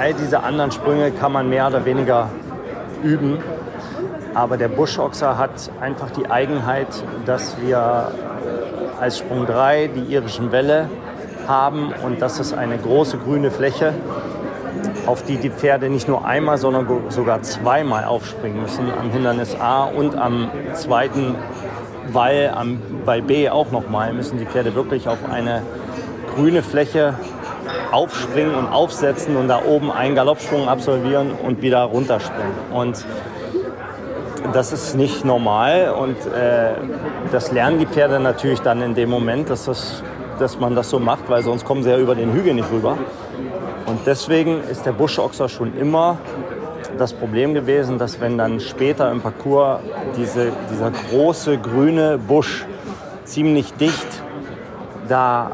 all diese anderen Sprünge kann man mehr oder weniger üben. Aber der Buschochser hat einfach die Eigenheit, dass wir als Sprung 3 die irischen Wälle haben und das ist eine große grüne Fläche, auf die die Pferde nicht nur einmal, sondern sogar zweimal aufspringen müssen. Am Hindernis A und am zweiten Wall, am, bei B auch nochmal, müssen die Pferde wirklich auf eine grüne Fläche aufspringen und aufsetzen und da oben einen Galoppsprung absolvieren und wieder runterspringen. Und das ist nicht normal und äh, das lernen die Pferde natürlich dann in dem Moment, dass, das, dass man das so macht, weil sonst kommen sie ja über den Hügel nicht rüber. Und deswegen ist der Buschochser schon immer das Problem gewesen, dass wenn dann später im Parcours diese, dieser große grüne Busch ziemlich dicht da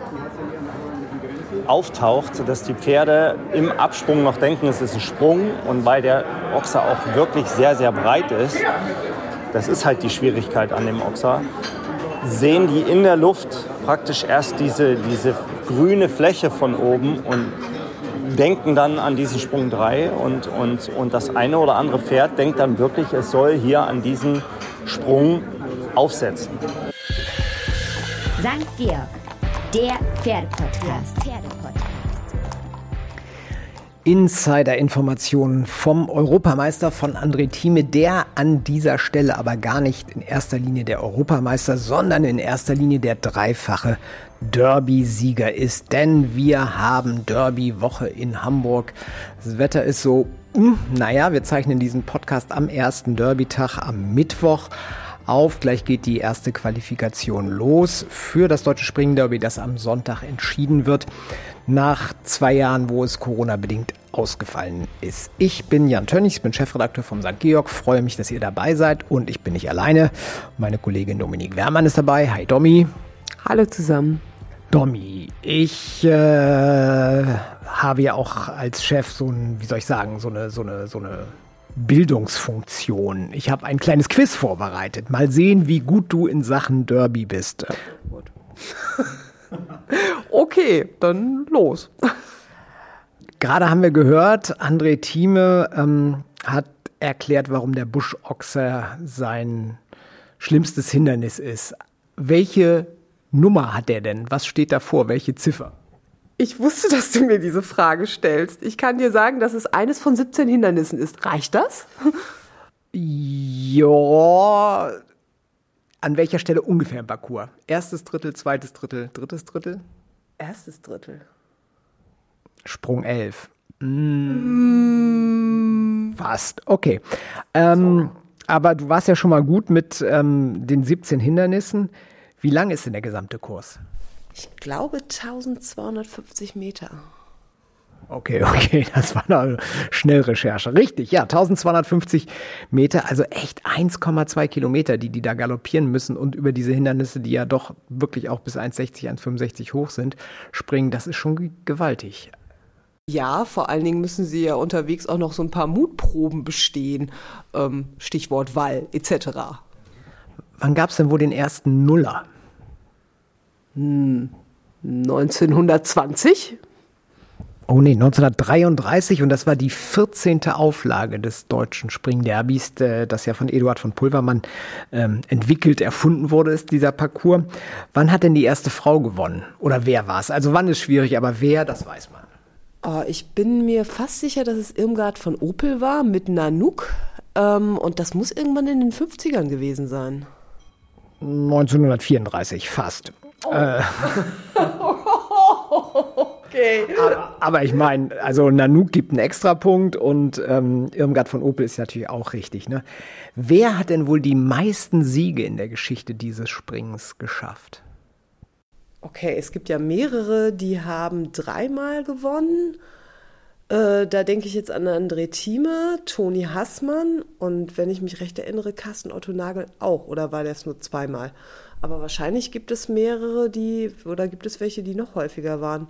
auftaucht, dass die Pferde im Absprung noch denken, es ist ein Sprung und weil der Ochser auch wirklich sehr, sehr breit ist, das ist halt die Schwierigkeit an dem Ochser, sehen die in der Luft praktisch erst diese, diese grüne Fläche von oben und denken dann an diesen Sprung 3 und, und, und das eine oder andere Pferd denkt dann wirklich, es soll hier an diesen Sprung aufsetzen. St. Georg, der Pferdepodcast. Insider-Informationen vom Europameister von André Thieme, der an dieser Stelle aber gar nicht in erster Linie der Europameister, sondern in erster Linie der dreifache Derby-Sieger ist. Denn wir haben Derby-Woche in Hamburg. Das Wetter ist so, hm, naja, wir zeichnen diesen Podcast am ersten Derby-Tag am Mittwoch auf. Gleich geht die erste Qualifikation los für das Deutsche Springderby, das am Sonntag entschieden wird nach zwei Jahren, wo es Corona-bedingt ausgefallen ist. Ich bin Jan Tönnig, ich bin Chefredakteur vom St. Georg, freue mich, dass ihr dabei seid und ich bin nicht alleine. Meine Kollegin Dominik Wermann ist dabei. Hi Domi. Hallo zusammen. Domi, ich äh, habe ja auch als Chef so ein, wie soll ich sagen, so eine, so eine, so eine Bildungsfunktion. Ich habe ein kleines Quiz vorbereitet. Mal sehen, wie gut du in Sachen Derby bist. okay, dann los. Gerade haben wir gehört, André Thieme ähm, hat erklärt, warum der Buschochser sein schlimmstes Hindernis ist. Welche Nummer hat er denn? Was steht davor? Welche Ziffer? Ich wusste, dass du mir diese Frage stellst. Ich kann dir sagen, dass es eines von 17 Hindernissen ist. Reicht das? Ja, an welcher Stelle ungefähr im Parcours? Erstes Drittel, zweites Drittel, drittes Drittel? Erstes Drittel. Sprung 11. Mm. Fast, okay. Ähm, aber du warst ja schon mal gut mit ähm, den 17 Hindernissen. Wie lang ist denn der gesamte Kurs? Ich glaube 1250 Meter. Okay, okay, das war eine Schnellrecherche. Richtig, ja, 1250 Meter, also echt 1,2 Kilometer, die die da galoppieren müssen und über diese Hindernisse, die ja doch wirklich auch bis 1,60, 1,65 hoch sind, springen. Das ist schon gewaltig. Ja, vor allen Dingen müssen sie ja unterwegs auch noch so ein paar Mutproben bestehen. Ähm, Stichwort Wall etc. Wann gab es denn wohl den ersten Nuller? Hm, 1920? Oh nee, 1933 und das war die 14. Auflage des deutschen Springderbys, äh, das ja von Eduard von Pulvermann ähm, entwickelt, erfunden wurde, ist dieser Parcours. Wann hat denn die erste Frau gewonnen? Oder wer war es? Also wann ist schwierig, aber wer, das weiß man. Oh, ich bin mir fast sicher, dass es Irmgard von Opel war mit Nanook. Ähm, und das muss irgendwann in den 50ern gewesen sein. 1934, fast. Oh. Äh. okay. Aber, aber ich meine, also Nanook gibt einen Extrapunkt und ähm, Irmgard von Opel ist natürlich auch richtig. Ne? Wer hat denn wohl die meisten Siege in der Geschichte dieses Springens geschafft? Okay, es gibt ja mehrere, die haben dreimal gewonnen. Äh, da denke ich jetzt an André Thieme, Toni Hassmann und wenn ich mich recht erinnere, Carsten Otto Nagel auch. Oder war das nur zweimal? Aber wahrscheinlich gibt es mehrere, die, oder gibt es welche, die noch häufiger waren.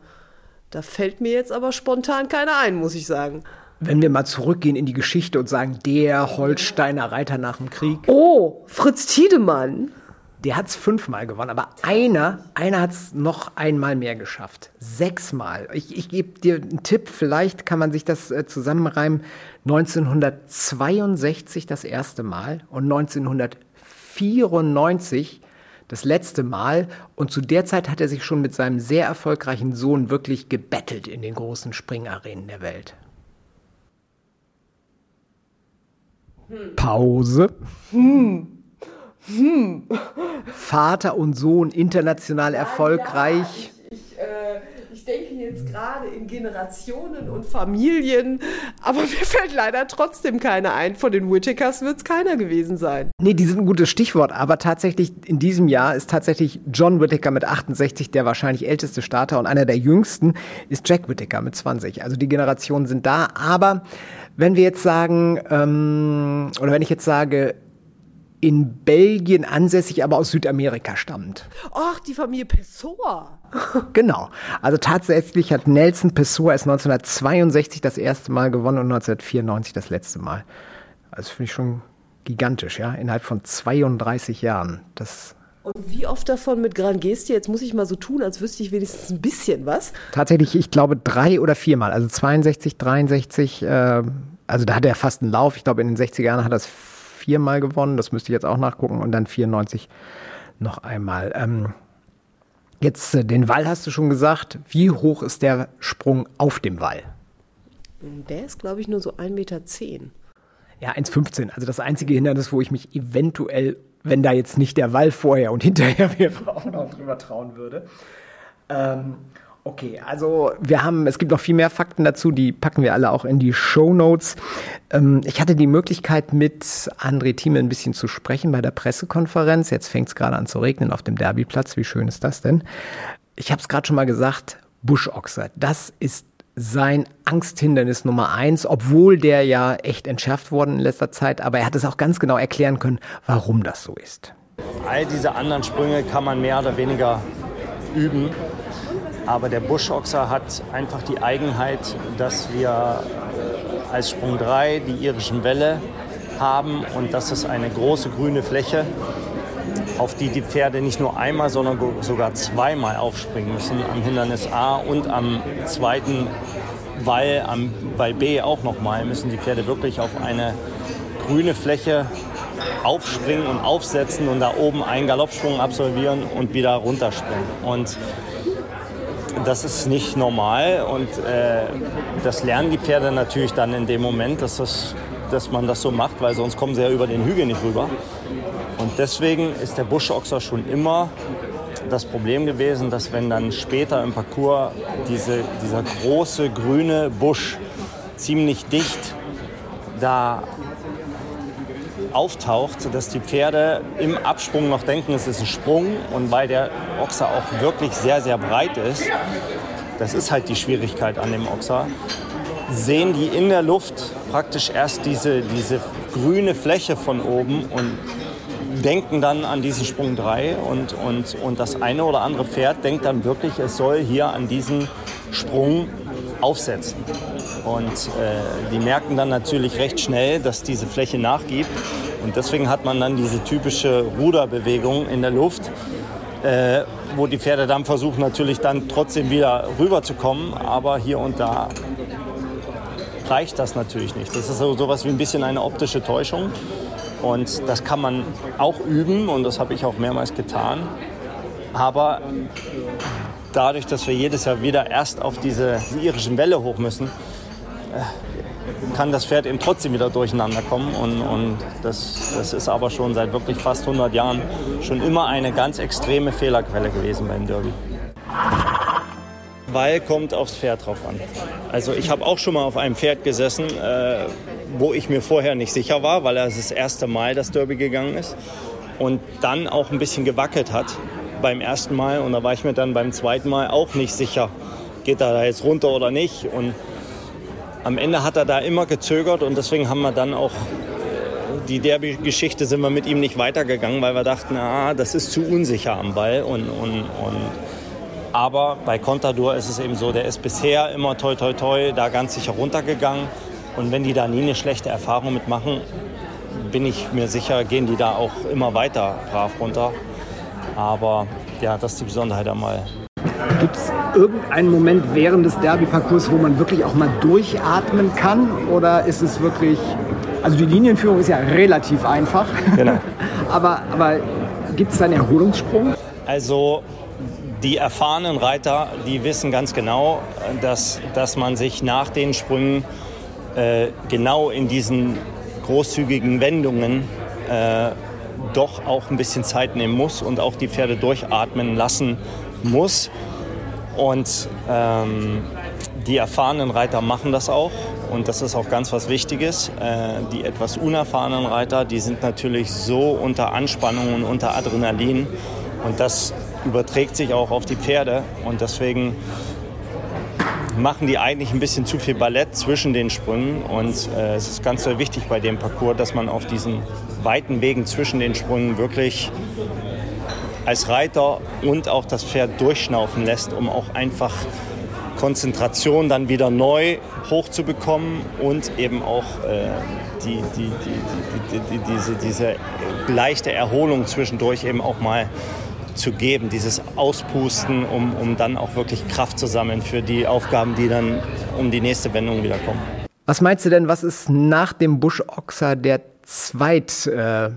Da fällt mir jetzt aber spontan keiner ein, muss ich sagen. Wenn wir mal zurückgehen in die Geschichte und sagen, der Holsteiner Reiter nach dem Krieg. Oh, Fritz Tiedemann. Der hat es fünfmal gewonnen, aber einer, einer hat es noch einmal mehr geschafft. Sechsmal. Ich, ich gebe dir einen Tipp, vielleicht kann man sich das äh, zusammenreimen. 1962 das erste Mal und 1994 das letzte Mal. Und zu der Zeit hat er sich schon mit seinem sehr erfolgreichen Sohn wirklich gebettelt in den großen Springarenen der Welt. Hm. Pause. Hm. Hm. Vater und Sohn international erfolgreich. Ja, ich, ich, äh, denke jetzt gerade in Generationen und Familien, aber mir fällt leider trotzdem keiner ein. Von den Whittakers wird es keiner gewesen sein. Nee, die sind ein gutes Stichwort, aber tatsächlich in diesem Jahr ist tatsächlich John Whittaker mit 68 der wahrscheinlich älteste Starter und einer der jüngsten ist Jack Whittaker mit 20. Also die Generationen sind da, aber wenn wir jetzt sagen, ähm, oder wenn ich jetzt sage, in Belgien ansässig, aber aus Südamerika stammt. Ach, die Familie Pessoa. genau. Also tatsächlich hat Nelson Pessoa erst 1962 das erste Mal gewonnen und 1994 das letzte Mal. Also finde ich schon gigantisch, ja, innerhalb von 32 Jahren. Das und wie oft davon mit Gran Gestie? Jetzt muss ich mal so tun, als wüsste ich wenigstens ein bisschen was. Tatsächlich, ich glaube drei oder viermal. Also 62, 63, äh, also da hat er fast einen Lauf. Ich glaube, in den 60er Jahren hat er es viermal gewonnen. Das müsste ich jetzt auch nachgucken. Und dann 94 noch einmal. Ähm, jetzt äh, den Wall hast du schon gesagt. Wie hoch ist der Sprung auf dem Wall? Der ist, glaube ich, nur so 1,10 Meter. Ja, 1,15. Also das einzige Hindernis, wo ich mich eventuell, wenn da jetzt nicht der Wall vorher und hinterher wäre, auch noch drüber trauen würde. Ähm, Okay, also wir haben, es gibt noch viel mehr Fakten dazu, die packen wir alle auch in die Show Notes. Ähm, ich hatte die Möglichkeit, mit André Thieme ein bisschen zu sprechen bei der Pressekonferenz. Jetzt fängt es gerade an zu regnen auf dem Derbyplatz. Wie schön ist das denn? Ich habe es gerade schon mal gesagt, Buschochse, das ist sein Angsthindernis Nummer eins, obwohl der ja echt entschärft worden in letzter Zeit. Aber er hat es auch ganz genau erklären können, warum das so ist. All diese anderen Sprünge kann man mehr oder weniger üben. Aber der Buschochser hat einfach die Eigenheit, dass wir äh, als Sprung 3 die irischen Wälle haben und das ist eine große grüne Fläche, auf die die Pferde nicht nur einmal, sondern sogar zweimal aufspringen müssen, am Hindernis A und am zweiten Wall am, bei B auch nochmal, müssen die Pferde wirklich auf eine grüne Fläche aufspringen und aufsetzen und da oben einen Galoppsprung absolvieren und wieder runterspringen. Und das ist nicht normal und äh, das lernen die Pferde natürlich dann in dem Moment, dass, das, dass man das so macht, weil sonst kommen sie ja über den Hügel nicht rüber. Und deswegen ist der Buschochser schon immer das Problem gewesen, dass wenn dann später im Parcours diese, dieser große grüne Busch ziemlich dicht da auftaucht, dass die Pferde im Absprung noch denken, es ist ein Sprung und weil der Ochser auch wirklich sehr, sehr breit ist, das ist halt die Schwierigkeit an dem Ochser, sehen die in der Luft praktisch erst diese, diese grüne Fläche von oben und denken dann an diesen Sprung 3 und, und, und das eine oder andere Pferd denkt dann wirklich, es soll hier an diesen Sprung aufsetzen. Und äh, die merken dann natürlich recht schnell, dass diese Fläche nachgibt. Und deswegen hat man dann diese typische Ruderbewegung in der Luft, äh, wo die Pferde dann versuchen natürlich dann trotzdem wieder rüberzukommen. Aber hier und da reicht das natürlich nicht. Das ist so etwas wie ein bisschen eine optische Täuschung. Und das kann man auch üben und das habe ich auch mehrmals getan. Aber dadurch, dass wir jedes Jahr wieder erst auf diese irischen Welle hoch müssen, kann das Pferd eben trotzdem wieder durcheinander kommen. Und, und das, das ist aber schon seit wirklich fast 100 Jahren schon immer eine ganz extreme Fehlerquelle gewesen beim Derby. Weil kommt aufs Pferd drauf an. Also ich habe auch schon mal auf einem Pferd gesessen, äh, wo ich mir vorher nicht sicher war, weil er das erste Mal das Derby gegangen ist und dann auch ein bisschen gewackelt hat beim ersten Mal und da war ich mir dann beim zweiten Mal auch nicht sicher, geht er da jetzt runter oder nicht und am Ende hat er da immer gezögert und deswegen haben wir dann auch äh, die Derby-Geschichte sind wir mit ihm nicht weitergegangen, weil wir dachten, ah, das ist zu unsicher am Ball. Und, und, und aber bei Contador ist es eben so, der ist bisher immer toi toi toi da ganz sicher runtergegangen. Und wenn die da nie eine schlechte Erfahrung mitmachen, bin ich mir sicher, gehen die da auch immer weiter brav runter. Aber ja, das ist die Besonderheit einmal. Gibt irgendeinen Moment während des Derby-Parcours, wo man wirklich auch mal durchatmen kann? Oder ist es wirklich. Also die Linienführung ist ja relativ einfach. Genau. aber aber gibt es da einen Erholungssprung? Also die erfahrenen Reiter, die wissen ganz genau, dass, dass man sich nach den Sprüngen äh, genau in diesen großzügigen Wendungen äh, doch auch ein bisschen Zeit nehmen muss und auch die Pferde durchatmen lassen muss. Und ähm, die erfahrenen Reiter machen das auch. Und das ist auch ganz was Wichtiges. Äh, die etwas unerfahrenen Reiter, die sind natürlich so unter Anspannung und unter Adrenalin. Und das überträgt sich auch auf die Pferde. Und deswegen machen die eigentlich ein bisschen zu viel Ballett zwischen den Sprüngen. Und äh, es ist ganz sehr wichtig bei dem Parcours, dass man auf diesen weiten Wegen zwischen den Sprüngen wirklich als Reiter und auch das Pferd durchschnaufen lässt, um auch einfach Konzentration dann wieder neu hochzubekommen und eben auch äh, die, die, die, diese, diese leichte Erholung zwischendurch eben auch mal zu geben, dieses Auspusten, um, um dann auch wirklich Kraft zu sammeln für die Aufgaben, die dann um die nächste Wendung wieder kommen. Was meinst du denn, was ist nach dem Buschochser der zweit äh,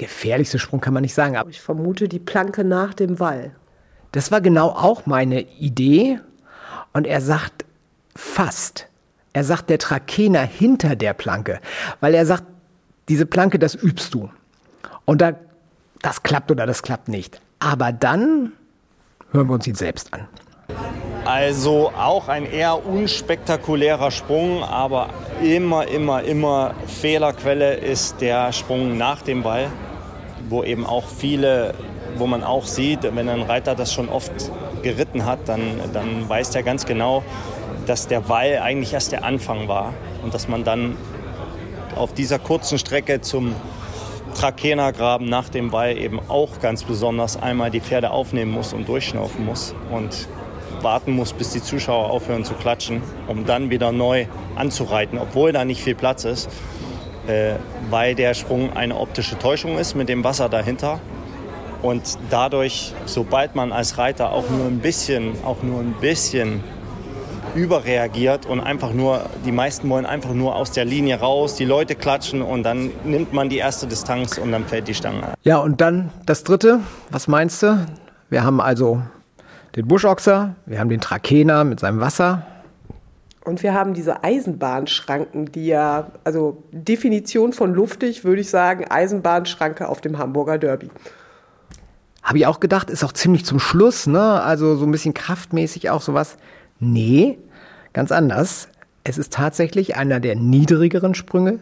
gefährlichste Sprung, kann man nicht sagen. Aber ich vermute die Planke nach dem Wall. Das war genau auch meine Idee. Und er sagt fast. Er sagt der Trakener hinter der Planke. Weil er sagt, diese Planke, das übst du. Und da das klappt oder das klappt nicht. Aber dann hören wir uns ihn selbst an. Also auch ein eher unspektakulärer Sprung, aber immer, immer, immer Fehlerquelle ist der Sprung nach dem Ball, wo eben auch viele, wo man auch sieht, wenn ein Reiter das schon oft geritten hat, dann, dann weiß er ganz genau, dass der Wall eigentlich erst der Anfang war und dass man dann auf dieser kurzen Strecke zum Trakenergraben nach dem Wall eben auch ganz besonders einmal die Pferde aufnehmen muss und durchschnaufen muss und warten muss, bis die Zuschauer aufhören zu klatschen, um dann wieder neu anzureiten, obwohl da nicht viel Platz ist, äh, weil der Sprung eine optische Täuschung ist mit dem Wasser dahinter. Und dadurch, sobald man als Reiter auch nur ein bisschen, auch nur ein bisschen überreagiert und einfach nur, die meisten wollen einfach nur aus der Linie raus, die Leute klatschen und dann nimmt man die erste Distanz und dann fällt die Stange. Ja, und dann das dritte, was meinst du? Wir haben also den Buschochser, wir haben den Trakener mit seinem Wasser. Und wir haben diese Eisenbahnschranken, die ja, also Definition von luftig, würde ich sagen, Eisenbahnschranke auf dem Hamburger Derby. Habe ich auch gedacht, ist auch ziemlich zum Schluss, ne? Also so ein bisschen kraftmäßig auch sowas. Nee, ganz anders. Es ist tatsächlich einer der niedrigeren Sprünge,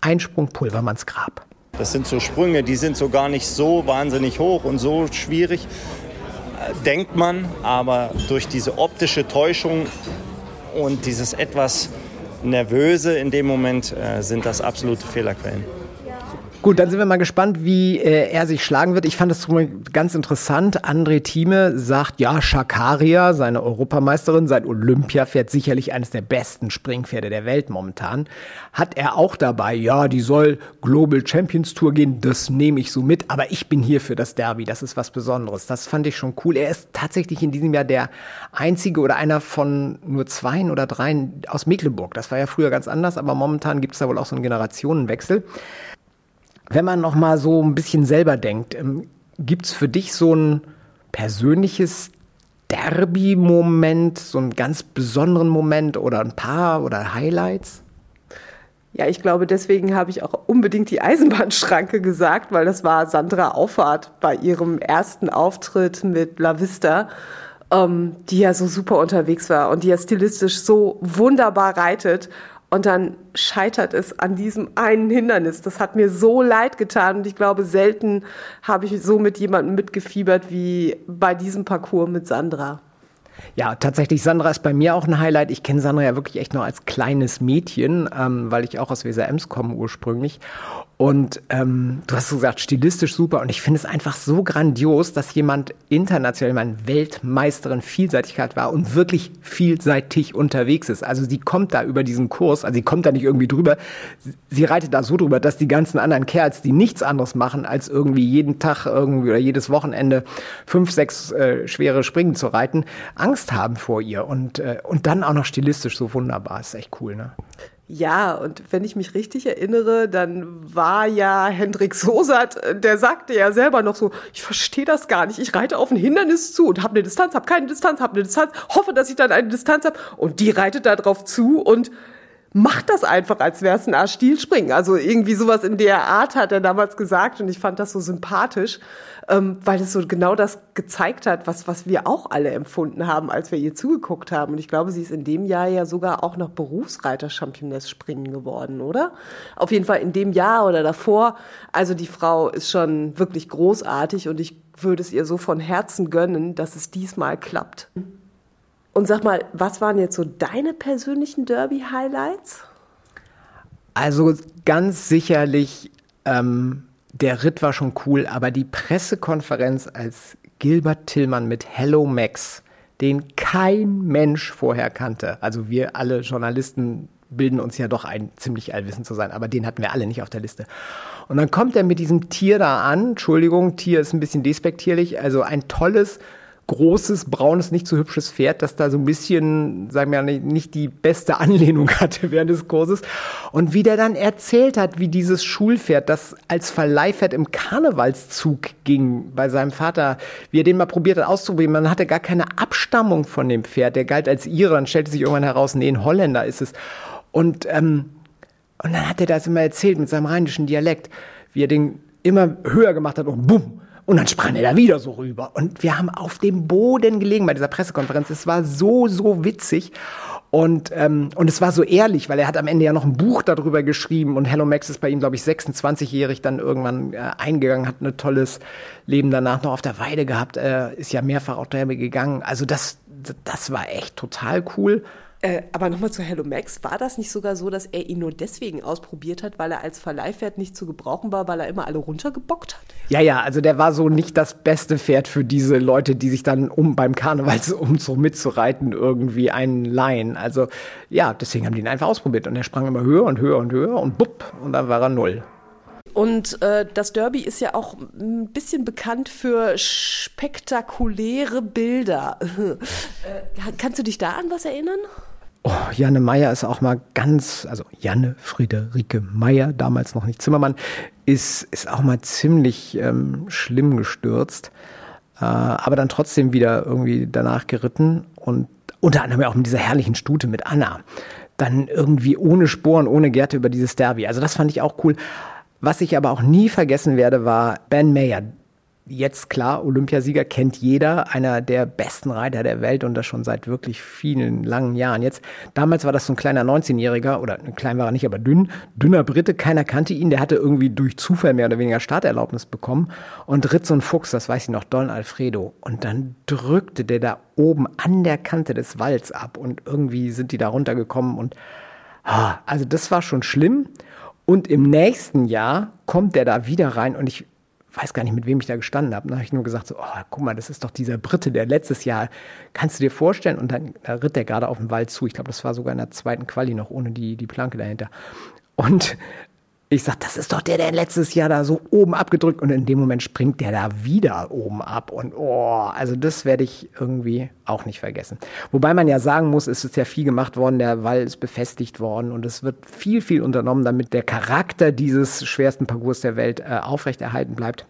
Einsprung Pulvermanns Grab. Das sind so Sprünge, die sind so gar nicht so wahnsinnig hoch und so schwierig, äh, denkt man, aber durch diese optische Täuschung und dieses etwas Nervöse in dem Moment äh, sind das absolute Fehlerquellen. Gut, dann sind wir mal gespannt, wie äh, er sich schlagen wird. Ich fand das ganz interessant. André Thieme sagt, ja, Shakaria, seine Europameisterin, sein Olympiapferd, sicherlich eines der besten Springpferde der Welt momentan. Hat er auch dabei, ja, die soll Global Champions Tour gehen, das nehme ich so mit, aber ich bin hier für das Derby, das ist was Besonderes. Das fand ich schon cool. Er ist tatsächlich in diesem Jahr der einzige oder einer von nur zweien oder dreien aus Mecklenburg. Das war ja früher ganz anders, aber momentan gibt es da wohl auch so einen Generationenwechsel. Wenn man noch mal so ein bisschen selber denkt, ähm, gibt es für dich so ein persönliches Derby-Moment, so einen ganz besonderen Moment oder ein paar oder Highlights? Ja, ich glaube, deswegen habe ich auch unbedingt die Eisenbahnschranke gesagt, weil das war Sandra Auffahrt bei ihrem ersten Auftritt mit La Vista, ähm, die ja so super unterwegs war und die ja stilistisch so wunderbar reitet. Und dann scheitert es an diesem einen Hindernis. Das hat mir so leid getan und ich glaube, selten habe ich so mit jemandem mitgefiebert wie bei diesem Parcours mit Sandra. Ja, tatsächlich, Sandra ist bei mir auch ein Highlight. Ich kenne Sandra ja wirklich echt noch als kleines Mädchen, ähm, weil ich auch aus Weser Ems komme ursprünglich. Und ähm, du hast gesagt, stilistisch super. Und ich finde es einfach so grandios, dass jemand international, meine Weltmeisterin Vielseitigkeit war und wirklich vielseitig unterwegs ist. Also sie kommt da über diesen Kurs, also sie kommt da nicht irgendwie drüber. Sie reitet da so drüber, dass die ganzen anderen Kerls, die nichts anderes machen, als irgendwie jeden Tag irgendwie oder jedes Wochenende fünf, sechs äh, schwere Springen zu reiten, Angst haben vor ihr. Und, äh, und dann auch noch stilistisch so wunderbar. ist echt cool, ne? Ja, und wenn ich mich richtig erinnere, dann war ja Hendrik Sosat, äh, der sagte ja selber noch so, ich verstehe das gar nicht, ich reite auf ein Hindernis zu und habe eine Distanz, habe keine Distanz, habe eine Distanz, hoffe, dass ich dann eine Distanz habe und die reitet da drauf zu und macht das einfach, als wäre es ein A-Stilspringen. Also irgendwie sowas in der Art hat er damals gesagt und ich fand das so sympathisch, ähm, weil es so genau das gezeigt hat, was, was wir auch alle empfunden haben, als wir ihr zugeguckt haben. Und ich glaube, sie ist in dem Jahr ja sogar auch noch Berufsreiter-Championess springen geworden, oder? Auf jeden Fall in dem Jahr oder davor. Also die Frau ist schon wirklich großartig und ich würde es ihr so von Herzen gönnen, dass es diesmal klappt. Und sag mal, was waren jetzt so deine persönlichen Derby-Highlights? Also ganz sicherlich, ähm, der Ritt war schon cool, aber die Pressekonferenz als Gilbert Tillmann mit Hello Max, den kein Mensch vorher kannte. Also wir alle Journalisten bilden uns ja doch ein, ziemlich allwissend zu sein, aber den hatten wir alle nicht auf der Liste. Und dann kommt er mit diesem Tier da an. Entschuldigung, Tier ist ein bisschen despektierlich. Also ein tolles, großes, braunes, nicht so hübsches Pferd, das da so ein bisschen, sagen wir mal, nicht die beste Anlehnung hatte während des Kurses. Und wie der dann erzählt hat, wie dieses Schulpferd, das als Verleihpferd im Karnevalszug ging bei seinem Vater, wie er den mal probiert hat auszuprobieren. Man hatte gar keine Abstammung von dem Pferd. Der galt als Ire. Dann stellte sich irgendwann heraus, nee, ein Holländer ist es. Und, ähm, und dann hat er das immer erzählt mit seinem rheinischen Dialekt, wie er den immer höher gemacht hat und bumm, und dann sprang er da wieder so rüber. Und wir haben auf dem Boden gelegen bei dieser Pressekonferenz. Es war so, so witzig. Und, ähm, und es war so ehrlich, weil er hat am Ende ja noch ein Buch darüber geschrieben und Hello Max ist bei ihm, glaube ich, 26-jährig dann irgendwann äh, eingegangen, hat ein tolles Leben danach noch auf der Weide gehabt, äh, ist ja mehrfach auch daher gegangen. Also das, das war echt total cool. Äh, aber nochmal zu Hello Max, war das nicht sogar so, dass er ihn nur deswegen ausprobiert hat, weil er als Verleihpferd nicht zu gebrauchen war, weil er immer alle runtergebockt hat? Ja, ja, also der war so nicht das beste Pferd für diese Leute, die sich dann, um beim Karnevalsumzug mitzureiten, irgendwie einen leihen. Also ja, deswegen haben die ihn einfach ausprobiert und er sprang immer höher und höher und höher und bupp, und dann war er null. Und äh, das Derby ist ja auch ein bisschen bekannt für spektakuläre Bilder. äh, kannst du dich da an was erinnern? Oh, Janne Meyer ist auch mal ganz, also Janne Friederike Meyer, damals noch nicht Zimmermann, ist, ist auch mal ziemlich ähm, schlimm gestürzt, äh, aber dann trotzdem wieder irgendwie danach geritten und unter anderem auch mit dieser herrlichen Stute mit Anna. Dann irgendwie ohne Sporen, ohne Gerte über dieses Derby. Also das fand ich auch cool. Was ich aber auch nie vergessen werde, war Ben Mayer. Jetzt klar, Olympiasieger kennt jeder, einer der besten Reiter der Welt und das schon seit wirklich vielen langen Jahren. Jetzt, damals war das so ein kleiner 19-Jähriger, oder klein war er nicht, aber dünn, dünner Brite, keiner kannte ihn, der hatte irgendwie durch Zufall mehr oder weniger Starterlaubnis bekommen und ritt so ein Fuchs, das weiß ich noch, Don Alfredo. Und dann drückte der da oben an der Kante des Walls ab und irgendwie sind die da runtergekommen und, also das war schon schlimm. Und im nächsten Jahr kommt der da wieder rein und ich weiß gar nicht, mit wem ich da gestanden habe. Dann habe ich nur gesagt, so, oh, guck mal, das ist doch dieser Brite, der letztes Jahr, kannst du dir vorstellen? Und dann da ritt der gerade auf den Wald zu. Ich glaube, das war sogar in der zweiten Quali noch, ohne die, die Planke dahinter. Und ich sag, das ist doch der, der letztes Jahr da so oben abgedrückt und in dem Moment springt der da wieder oben ab und oh, also das werde ich irgendwie auch nicht vergessen. Wobei man ja sagen muss, es ist ja viel gemacht worden, der Wall ist befestigt worden und es wird viel, viel unternommen, damit der Charakter dieses schwersten Parcours der Welt äh, aufrechterhalten bleibt.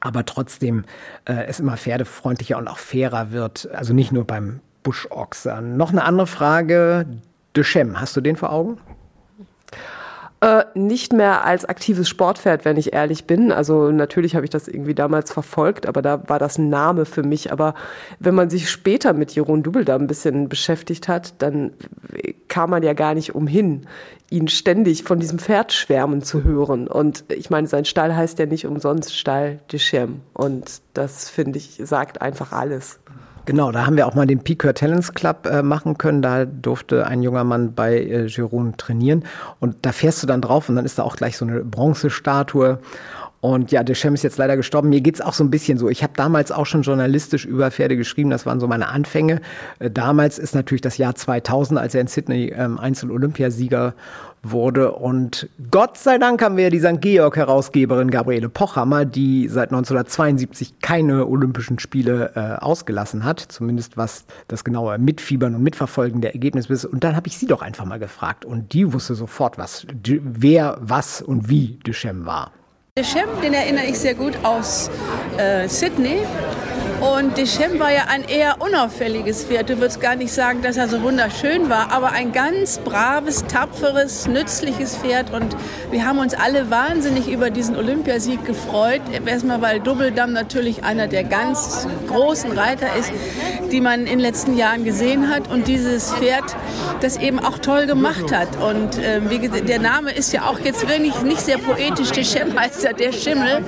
Aber trotzdem äh, es immer pferdefreundlicher und auch fairer wird. Also nicht nur beim Buschochsern. Noch eine andere Frage. De Chem, hast du den vor Augen? Äh, nicht mehr als aktives Sportpferd, wenn ich ehrlich bin. Also natürlich habe ich das irgendwie damals verfolgt, aber da war das ein Name für mich. Aber wenn man sich später mit Jeroen Dubel da ein bisschen beschäftigt hat, dann kam man ja gar nicht umhin, ihn ständig von diesem Pferd schwärmen zu hören. Und ich meine, sein Stall heißt ja nicht umsonst Stall de Chem. Und das, finde ich, sagt einfach alles. Genau, da haben wir auch mal den Peak Talents Club äh, machen können. Da durfte ein junger Mann bei äh, Giron trainieren. Und da fährst du dann drauf und dann ist da auch gleich so eine Bronzestatue. Und ja, Deschamps ist jetzt leider gestorben. Mir geht's auch so ein bisschen so. Ich habe damals auch schon journalistisch über Pferde geschrieben. Das waren so meine Anfänge. Äh, damals ist natürlich das Jahr 2000, als er in Sydney ähm, Einzel-Olympiasieger wurde. Und Gott sei Dank haben wir die St. Georg-Herausgeberin Gabriele Pochhammer, die seit 1972 keine Olympischen Spiele äh, ausgelassen hat, zumindest was das genaue Mitfiebern und Mitverfolgen der Ergebnisse ist. Und dann habe ich sie doch einfach mal gefragt und die wusste sofort, was, wer, was und wie Duchamp war. Deschamps, den erinnere ich sehr gut aus äh, Sydney. Und Deschamps war ja ein eher unauffälliges Pferd. Du würdest gar nicht sagen, dass er so wunderschön war, aber ein ganz braves, tapferes, nützliches Pferd. Und wir haben uns alle wahnsinnig über diesen Olympiasieg gefreut. Erstmal, weil Doubledamm natürlich einer der ganz großen Reiter ist, die man in den letzten Jahren gesehen hat. Und dieses Pferd, das eben auch toll gemacht hat. Und äh, wie, der Name ist ja auch jetzt wirklich nicht sehr poetisch. Deschamps heißt ja der Schimmel.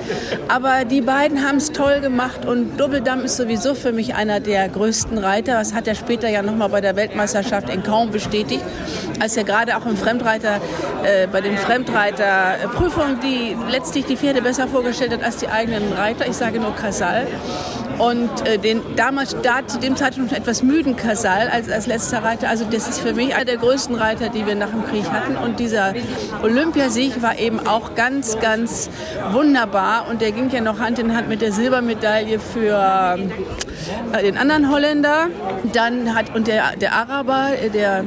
Aber die beiden haben es toll gemacht. Und Doubledamm ist sowieso für mich einer der größten Reiter. Das hat er später ja nochmal bei der Weltmeisterschaft in Caen bestätigt, als er gerade auch im Fremdreiter, äh, bei den Fremdreiterprüfungen, die letztlich die Pferde besser vorgestellt hat als die eigenen Reiter. Ich sage nur Casal. Und äh, den damals, da zu dem Zeitpunkt etwas müden Casal als, als letzter Reiter. Also das ist für mich einer der größten Reiter, die wir nach dem Krieg hatten. Und dieser Olympiasieg war eben auch ganz, ganz wunderbar. Und der ging ja noch Hand in Hand mit der Silbermedaille für äh, den anderen Holländer. Dann hat, und der, der Araber, äh, der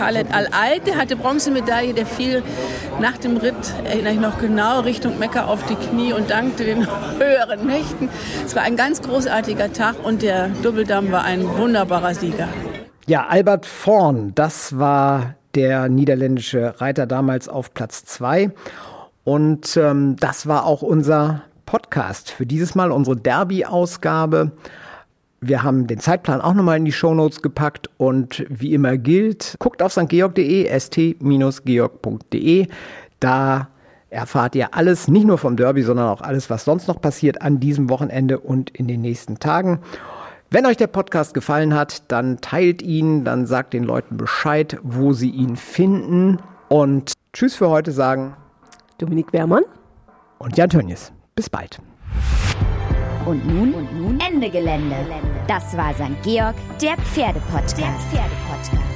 Khaled Al-Aid, der hatte Bronzemedaille, der fiel nach dem Ritt, erinnere ich noch genau, Richtung Mekka auf die Knie und dankte den höheren Mächten. Es war ein ganz großartiger Tag und der Doppeldamm war ein wunderbarer Sieger. Ja, Albert Vorn, das war der niederländische Reiter damals auf Platz zwei. Und ähm, das war auch unser Podcast für dieses Mal, unsere Derby-Ausgabe. Wir haben den Zeitplan auch nochmal in die Shownotes gepackt und wie immer gilt, guckt auf stgeorg.de, st-georg.de. Da erfahrt ihr alles, nicht nur vom Derby, sondern auch alles, was sonst noch passiert an diesem Wochenende und in den nächsten Tagen. Wenn euch der Podcast gefallen hat, dann teilt ihn, dann sagt den Leuten Bescheid, wo sie ihn finden. Und Tschüss für heute sagen Dominik Wehrmann und Jan Tönnies. Bis bald. Und nun, und nun Ende Gelände. Das war St. Georg, der Pferdepodcast. Der Pferdepodcast.